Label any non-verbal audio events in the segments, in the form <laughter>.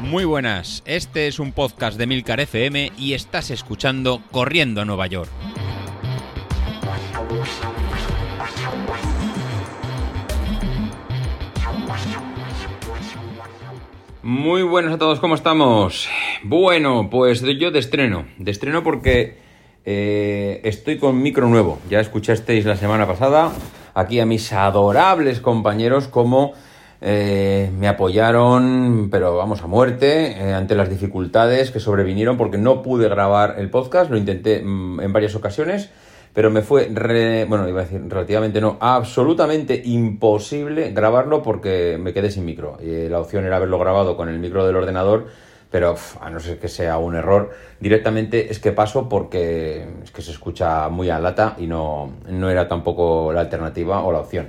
Muy buenas, este es un podcast de Milcar FM y estás escuchando Corriendo a Nueva York. Muy buenas a todos, ¿cómo estamos? Bueno, pues yo de estreno, de estreno porque eh, estoy con micro nuevo. Ya escuchasteis la semana pasada aquí a mis adorables compañeros como eh, me apoyaron, pero vamos a muerte, eh, ante las dificultades que sobrevinieron porque no pude grabar el podcast, lo intenté mm, en varias ocasiones, pero me fue, bueno, iba a decir relativamente no, absolutamente imposible grabarlo porque me quedé sin micro. Y la opción era haberlo grabado con el micro del ordenador, pero a no ser que sea un error, directamente es que paso porque es que se escucha muy a lata y no, no era tampoco la alternativa o la opción.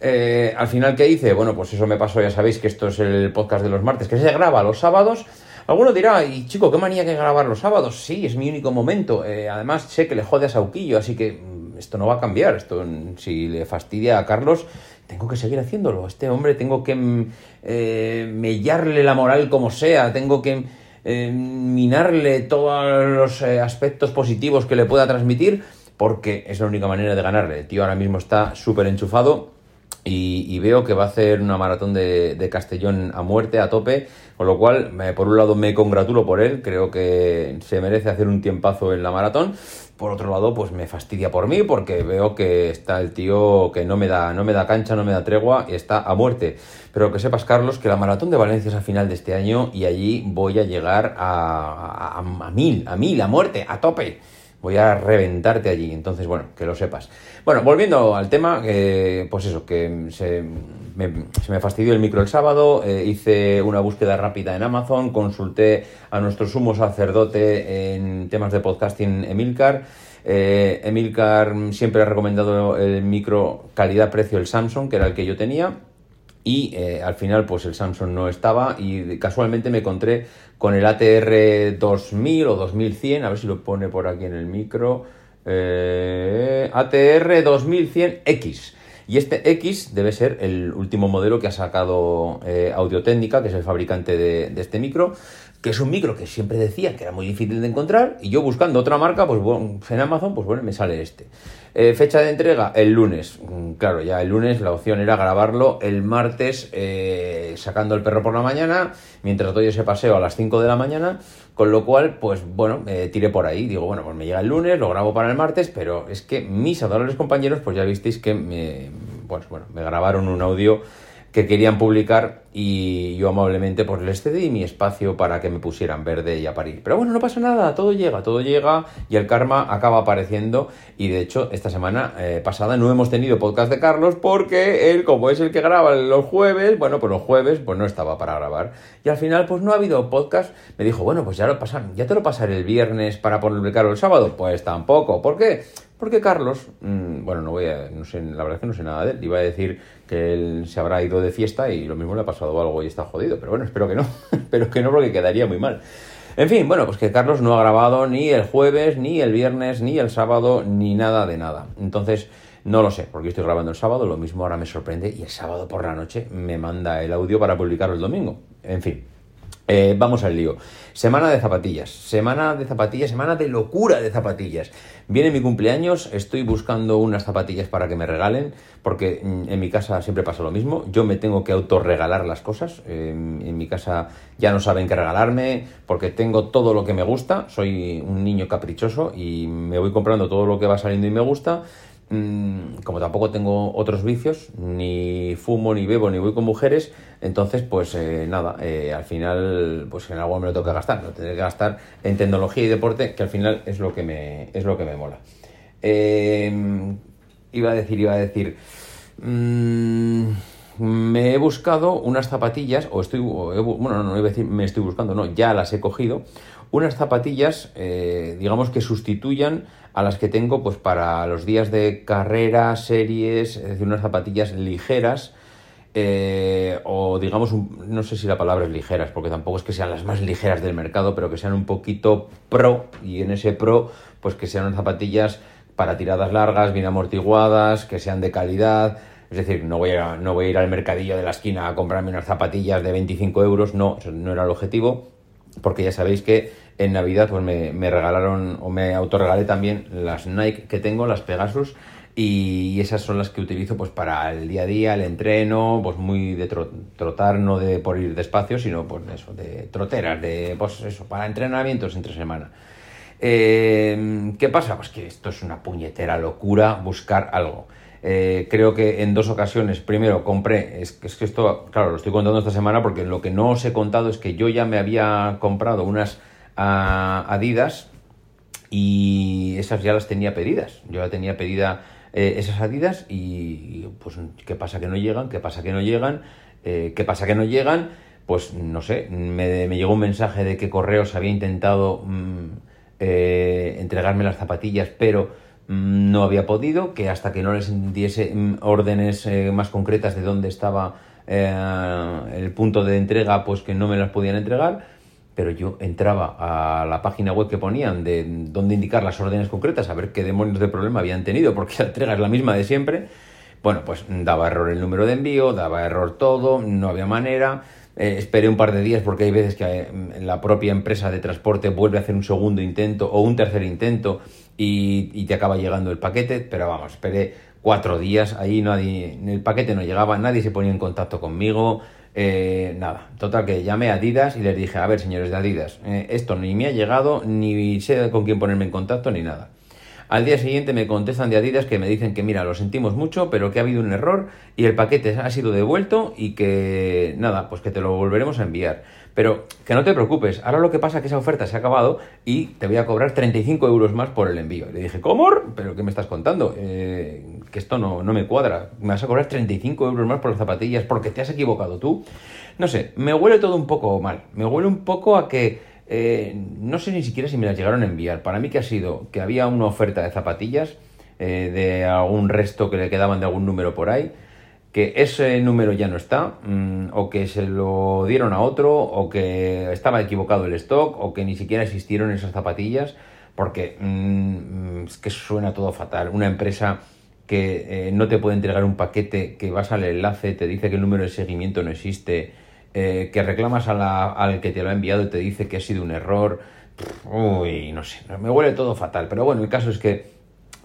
Eh, al final, ¿qué hice? Bueno, pues eso me pasó, ya sabéis que esto es el podcast de los martes, que se graba los sábados. Alguno dirá, y chico, qué manía que grabar los sábados. Sí, es mi único momento. Eh, además, sé que le jode a Sauquillo, así que mm, esto no va a cambiar. Esto, si le fastidia a Carlos, tengo que seguir haciéndolo. Este hombre tengo que mm, eh, mellarle la moral como sea, tengo que minarle todos los aspectos positivos que le pueda transmitir, porque es la única manera de ganarle. El tío ahora mismo está súper enchufado y, veo que va a hacer una maratón de, Castellón a muerte, a tope, con lo cual, por un lado me congratulo por él, creo que se merece hacer un tiempazo en la maratón, por otro lado, pues me fastidia por mí, porque veo que está el tío que no me da, no me da cancha, no me da tregua, y está a muerte. Pero que sepas, Carlos, que la maratón de Valencia es a final de este año y allí voy a llegar a, a mil, a mil, a muerte, a tope voy a reventarte allí. Entonces, bueno, que lo sepas. Bueno, volviendo al tema, pues eso, que se me, fastidió el micro el sábado, eh, hice una búsqueda rápida en Amazon, consulté a nuestro sumo sacerdote en temas de podcasting, Emilcar. Eh, Emilcar siempre ha recomendado el micro calidad-precio, el Samsung, que era el que yo tenía y eh, al final pues el Samsung no estaba y casualmente me encontré con el ATR 2000 o 2100, a ver si lo pone por aquí en el micro, eh, ATR 2100X. Y este X debe ser el último modelo que ha sacado eh, que es el fabricante de, este micro, que es un micro que siempre decía que era muy difícil de encontrar, y yo buscando otra marca, pues bueno, en Amazon, pues bueno, me sale este. Eh, fecha de entrega, el lunes. Mm, claro, ya el lunes la opción era grabarlo el martes eh, sacando el perro por la mañana, mientras doy ese paseo a las 5 de la mañana, con lo cual, pues bueno, me tiré por ahí. Digo, bueno, pues me llega el lunes, lo grabo para el martes, pero es que mis adorables compañeros, pues ya visteis que me, pues, bueno, me grabaron un audio que querían publicar y yo amablemente pues les cedí mi espacio para que me pusieran verde y a parir. Pero bueno, no pasa nada, todo llega, todo llega y el karma acaba apareciendo y de hecho esta semana eh, pasada no hemos tenido podcast de Carlos porque él como es el que graba los jueves, bueno pues los jueves pues no estaba para grabar y al final pues no ha habido podcast, me dijo bueno pues ya lo pasan, ya te lo pasaré el viernes para publicarlo el sábado, pues tampoco, ¿por qué? Porque Carlos, mm, bueno, no voy a, no sé, la verdad es que no sé nada de él. Iba a decir que él se habrá ido de fiesta y lo mismo le ha pasado algo y está jodido. Pero bueno, espero que no. <laughs> Espero que no porque quedaría muy mal. En fin, bueno, pues que Carlos no ha grabado ni el jueves, ni el viernes, ni el sábado, ni nada de nada. Entonces, no lo sé, porque estoy grabando el sábado, lo mismo ahora me sorprende y el sábado por la noche me manda el audio para publicarlo el domingo. En fin, eh, vamos al lío. Semana de zapatillas, semana de zapatillas, semana de locura de zapatillas. Viene mi cumpleaños, estoy buscando unas zapatillas para que me regalen, porque mm, en mi casa siempre pasa lo mismo. Yo me tengo que autorregalar las cosas. en mi casa ya no saben qué regalarme, porque tengo todo lo que me gusta. Soy un niño caprichoso y me voy comprando todo lo que va saliendo y me gusta. Mm, como tampoco tengo otros vicios, ni fumo, ni bebo, ni voy con mujeres, entonces, pues eh, nada, eh, al final, pues en algo me lo tengo que gastar, lo tendré que gastar en tecnología y deporte, que al final es lo que me, es lo que me mola. Em, iba a decir, iba a decir, mm, me he buscado unas zapatillas, o estoy, bueno, no, iba a decir me estoy buscando, no, ya las he cogido, unas zapatillas, eh, digamos que sustituyan a las que tengo pues para los días de carrera, series, es decir, unas zapatillas ligeras, eh, o digamos, no sé si la palabra es ligeras, porque tampoco es que sean las más ligeras del mercado, pero que sean un poquito pro, y en ese pro, pues que sean unas zapatillas para tiradas largas, bien amortiguadas, que sean de calidad, Es decir, no voy, a, no voy a ir al mercadillo de la esquina a comprarme unas zapatillas de 25 euros, no, no era el objetivo, porque ya sabéis que en Navidad pues me, me regalaron o me autorregalé también las Nike que tengo, las Pegasus, y esas son las que utilizo pues para el día a día, el entreno, pues muy de trotar, no de por ir despacio, sino pues eso, de troteras, de pues eso, para entrenamientos entre semana. Eh, ¿Qué pasa? Pues que esto es una puñetera locura buscar algo. Eh, creo que en dos ocasiones, primero compré, es, es, que esto, claro, lo estoy contando esta semana porque lo que no os he contado es que yo ya me había comprado unas uh, Adidas y esas ya las tenía pedidas. Yo ya tenía pedida eh, esas Adidas y, pues qué pasa que no llegan, qué pasa que no llegan, eh, qué pasa que no llegan, pues no sé, me, llegó un mensaje de que Correos había intentado mm, entregarme las zapatillas, pero no había podido, que hasta que no les diese mm, órdenes más concretas de dónde estaba el punto de entrega, pues que no me las podían entregar pero yo entraba a la página web que ponían de dónde indicar las órdenes concretas, a ver qué demonios de problema habían tenido, porque la entrega es la misma de siempre. Bueno, pues daba error el número de envío, daba error todo, no había manera. Eh, esperé un par de días porque hay veces que eh, la propia empresa de transporte vuelve a hacer un segundo intento o un tercer intento y, te acaba llegando el paquete, pero vamos, esperé cuatro días, ahí nadie, el paquete no llegaba, nadie se ponía en contacto conmigo, eh, nada, total que llamé a Adidas y les dije, a ver señores de Adidas, eh, esto ni me ha llegado, ni sé con quién ponerme en contacto, ni nada. Al día siguiente me contestan de Adidas que me dicen que mira, lo sentimos mucho, pero que ha habido un error y el paquete ha sido devuelto y que nada, pues que te lo volveremos a enviar. Pero que no te preocupes, ahora lo que pasa es que esa oferta se ha acabado y te voy a cobrar 35 euros más por el envío. Le dije, ¿cómo? ¿Pero qué me estás contando? Eh, que esto no, no me cuadra. Me vas a cobrar 35 euros más por las zapatillas porque te has equivocado tú. No sé, me huele todo un poco mal. Me huele un poco a que eh, no sé ni siquiera si me las llegaron a enviar. Para mí que ha sido que había una oferta de zapatillas eh, de algún resto que le quedaban de algún número por ahí, que ese número ya no está, mm, o que se lo dieron a otro, o que estaba equivocado el stock, o que ni siquiera existieron esas zapatillas, porque mm, es que suena todo fatal. Una empresa que eh, no te puede entregar un paquete, que vas al enlace, te dice que el número de seguimiento no existe, eh, que reclamas al que te lo ha enviado y te dice que ha sido un error. Uy, no sé, me huele todo fatal. Pero bueno, el caso es que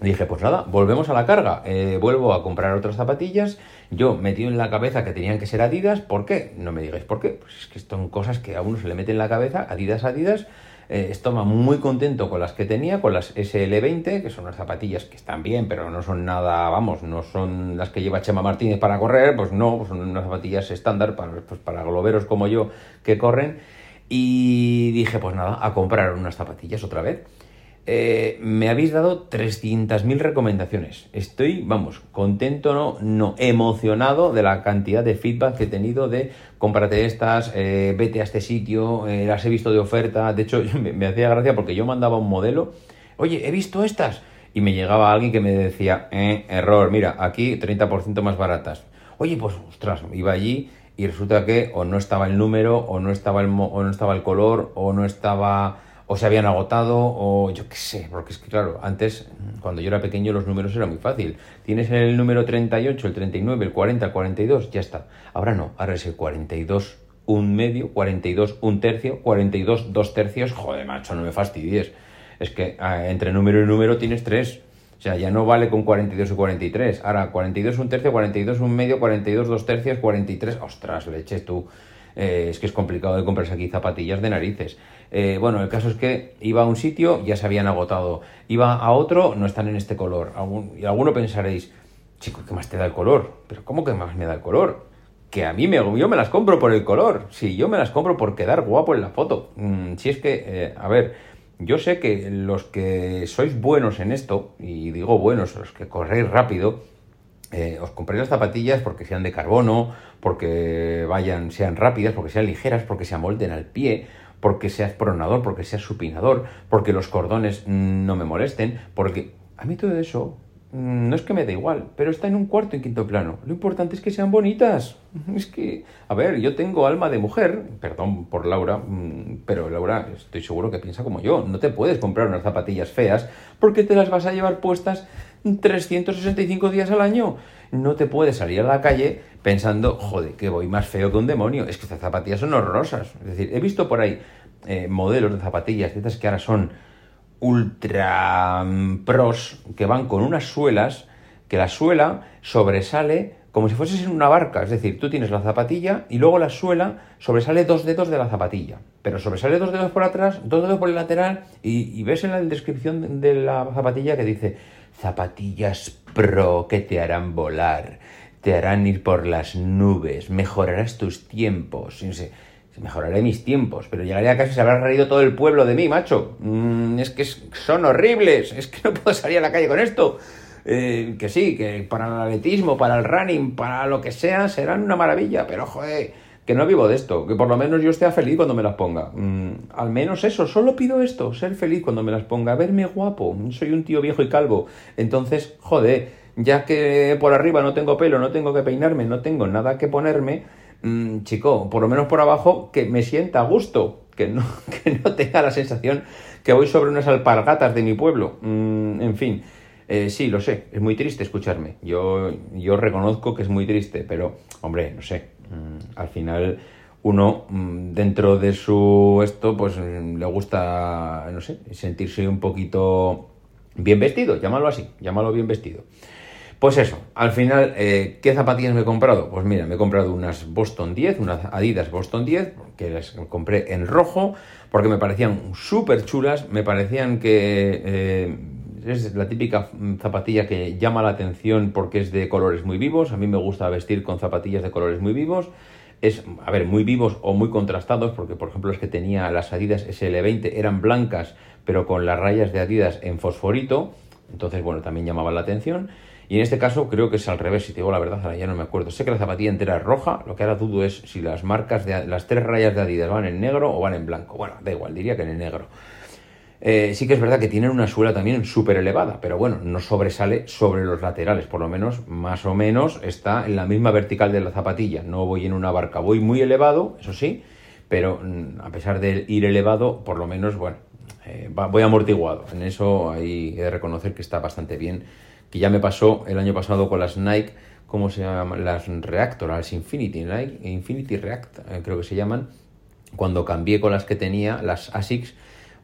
dije, pues nada, volvemos a la carga. Eh, vuelvo a comprar otras zapatillas. Yo metido en la cabeza que tenían que ser Adidas. ¿Por qué? No me digáis por qué. Pues es que son cosas que a uno se le mete en la cabeza. Adidas, Adidas. Eh, estaba muy contento con las que tenía, con las SL20, que son unas zapatillas que están bien, pero no son nada, vamos, no son las que lleva Chema Martínez para correr, pues no, son unas zapatillas estándar para, pues para globeros como yo que corren. Y dije, pues nada, a comprar unas zapatillas otra vez. Eh, me habéis dado 300.000 recomendaciones. Estoy, vamos, contento, no, no, emocionado de la cantidad de feedback que he tenido de cómprate estas, eh, vete a este sitio, eh, las he visto de oferta. De hecho, <laughs> me, hacía gracia porque yo mandaba un modelo, oye, he visto estas. Y me llegaba alguien que me decía, error, mira, aquí 30% más baratas. Oye, pues, ostras, iba allí y resulta que o no estaba el número, o no estaba el, o no estaba el color, o no estaba o se habían agotado, o yo qué sé, porque es que claro, antes, cuando yo era pequeño, los números eran muy fácil. Tienes el número 38, el 39, el 40, el 42, ya está. Ahora no, ahora es el 42, un medio, 42, un tercio, 42, dos tercios. Joder, macho, no me fastidies. Es que ah, entre número y número tienes tres. O sea, ya no vale con 42 y 43. Ahora, 42 un tercio, 42 un medio, 42 dos tercios, 43. Ostras, leche tú. Eh, es que es complicado de comprarse aquí zapatillas de narices. Eh, bueno, el caso es que iba a un sitio, ya se habían agotado. Iba a otro, no están en este color. y alguno pensaréis, chico, ¿qué más te da el color? Pero ¿cómo que más me da el color? Que a mí me, yo me las compro por el color. Sí, yo me las compro por quedar guapo en la foto. Mm, si es que, eh, a ver, yo sé que los que sois buenos en esto, y digo buenos, los que corréis rápido, eh, os compréis las zapatillas porque sean de carbono, porque vayan, sean rápidas, porque sean ligeras, porque se amolden al pie, porque seas pronador, porque seas supinador, porque los cordones no me molesten, porque a mí todo eso mm, no es que me da igual, pero está en un cuarto y quinto plano. Lo importante es que sean bonitas. Es que, a ver, yo tengo alma de mujer, perdón por Laura, mm, pero Laura estoy seguro que piensa como yo. No te puedes comprar unas zapatillas feas porque te las vas a llevar puestas 365 días al año. no te puedes salir a la calle pensando, joder, que voy más feo que un demonio. Es que estas zapatillas son horrorosas. Es decir, he visto por ahí eh, modelos de zapatillas, estas que ahora son ultra mm, pros, que van con unas suelas, que la suela sobresale como si fueses en una barca. Es decir, tú tienes la zapatilla y luego la suela sobresale dos dedos de la zapatilla. Pero sobresale dos dedos por atrás, dos dedos por el lateral y, ves en la descripción de la zapatilla que dice zapatillas pro que te harán volar, te harán ir por las nubes, mejorarás tus tiempos. Mejoraré mis tiempos, pero llegaría a casa y se habrá reído todo el pueblo de mí, macho. Mm, es que son horribles, es que no puedo salir a la calle con esto. Eh, que sí, que para el atletismo, para el running, para lo que sea, serán una maravilla, pero joder, que no vivo de esto, que por lo menos yo esté feliz cuando me las ponga. Mm, al menos eso, solo pido esto, ser feliz cuando me las ponga, verme guapo, soy un tío viejo y calvo. Entonces, joder, ya que por arriba no tengo pelo, no tengo que peinarme, no tengo nada que ponerme, mm, chico, por lo menos por abajo, que me sienta a gusto, que no, <laughs> que no tenga la sensación que voy sobre unas alpargatas de mi pueblo. Mm, en fin. Eh, sí, lo sé, es muy triste escucharme. Yo, yo reconozco que es muy triste, pero, hombre, no sé. Mm, al final, uno, mm, dentro de su esto, pues mm, le gusta, no sé, sentirse un poquito bien vestido, llámalo así, llámalo bien vestido. Pues eso, al final, eh, ¿qué zapatillas me he comprado? Pues mira, me he comprado unas Boston 10, unas Adidas Boston 10, que las compré en rojo, porque me parecían súper chulas, me parecían que eh, es la típica zapatilla que llama la atención porque es de colores muy vivos. A mí me gusta vestir con zapatillas de colores muy vivos. Es, a ver, muy vivos o muy contrastados, porque por ejemplo es que tenía las Adidas SL20, eran blancas, pero con las rayas de Adidas en fosforito. Entonces, bueno, también llamaba la atención. Y en este caso creo que es al revés, si te digo la verdad, ahora ya no me acuerdo. Sé que la zapatilla entera es roja, lo que ahora dudo es si las marcas de las tres rayas de Adidas van en negro o van en blanco. Bueno, da igual, diría que en negro. Eh, sí que es verdad que tienen una suela también súper elevada, pero bueno, no sobresale sobre los laterales, por lo menos más o menos está en la misma vertical de la zapatilla. No voy en una barca, voy muy elevado, eso sí, pero mm, a pesar de ir elevado, por lo menos, bueno, eh, voy amortiguado. En eso hay de reconocer que está bastante bien, que ya me pasó el año pasado con las Nike, ¿cómo se llaman? Las Reactor, las Infinity, Nike, Infinity React, eh, creo que se llaman, cuando cambié con las que tenía, las ASICS,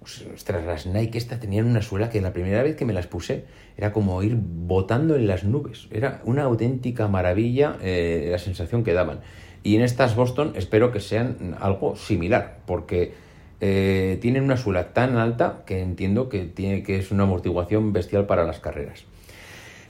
ostras, las Nike esta tenían una suela que la primera vez que me las puse era como ir botando en las nubes. Era una auténtica maravilla eh, la sensación que daban. Y en estas Boston espero que sean algo similar, porque eh, tienen una suela tan alta que entiendo que, tiene, que es una amortiguación bestial para las carreras.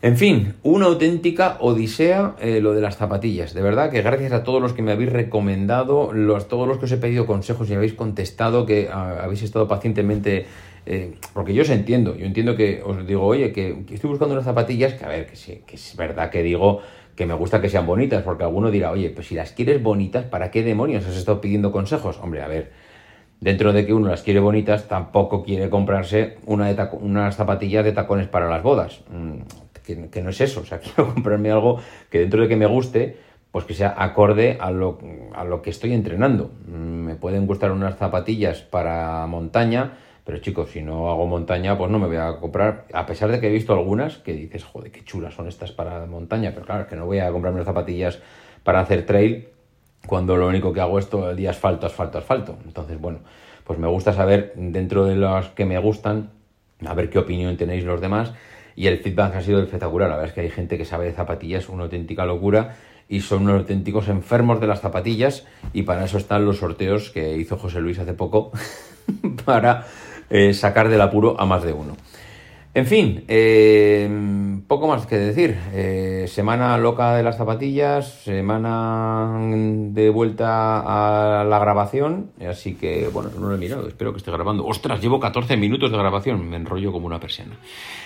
En fin, una auténtica odisea eh, lo de las zapatillas. De verdad que gracias a todos los que me habéis recomendado, los, todos los que os he pedido consejos y habéis contestado, que habéis estado pacientemente... Eh, porque yo os entiendo, yo entiendo que os digo, oye, que, estoy buscando unas zapatillas, que a ver, que, que es verdad que digo que me gusta que sean bonitas, porque alguno dirá, oye, pues si las quieres bonitas, ¿para qué demonios has estado pidiendo consejos? Hombre, a ver, dentro de que uno las quiere bonitas, tampoco quiere comprarse una de unas zapatillas de tacones para las bodas. Mm, que, no es eso. O sea, <laughs> quiero comprarme algo que dentro de que me guste, pues que sea acorde a lo, a lo que estoy entrenando. Mm, me pueden gustar unas zapatillas para montaña, pero chicos, si no hago montaña, pues no me voy a comprar, a pesar de que he visto algunas que dices, joder, qué chulas son estas para montaña, pero claro, es que no voy a comprarme unas zapatillas para hacer trail cuando lo único que hago es todo el día asfalto, asfalto, asfalto. Entonces, bueno, pues me gusta saber dentro de los que me gustan, a ver qué opinión tenéis los demás y el feedback ha sido espectacular. La verdad es que hay gente que sabe de zapatillas, una auténtica locura y son unos auténticos enfermos de las zapatillas y para eso están los sorteos que hizo José Luis hace poco <laughs> para eh, sacar del apuro a más de uno. En fin, eh, poco más que decir. Eh, semana loca de las zapatillas, semana de vuelta a la grabación, así que bueno, no lo he mirado, espero que esté grabando. Ostras, llevo 14 minutos de grabación, me enrollo como una persiana.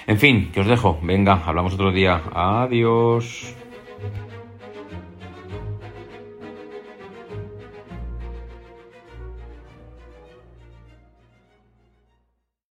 En fin, que os dejo, venga, hablamos otro día. Adiós.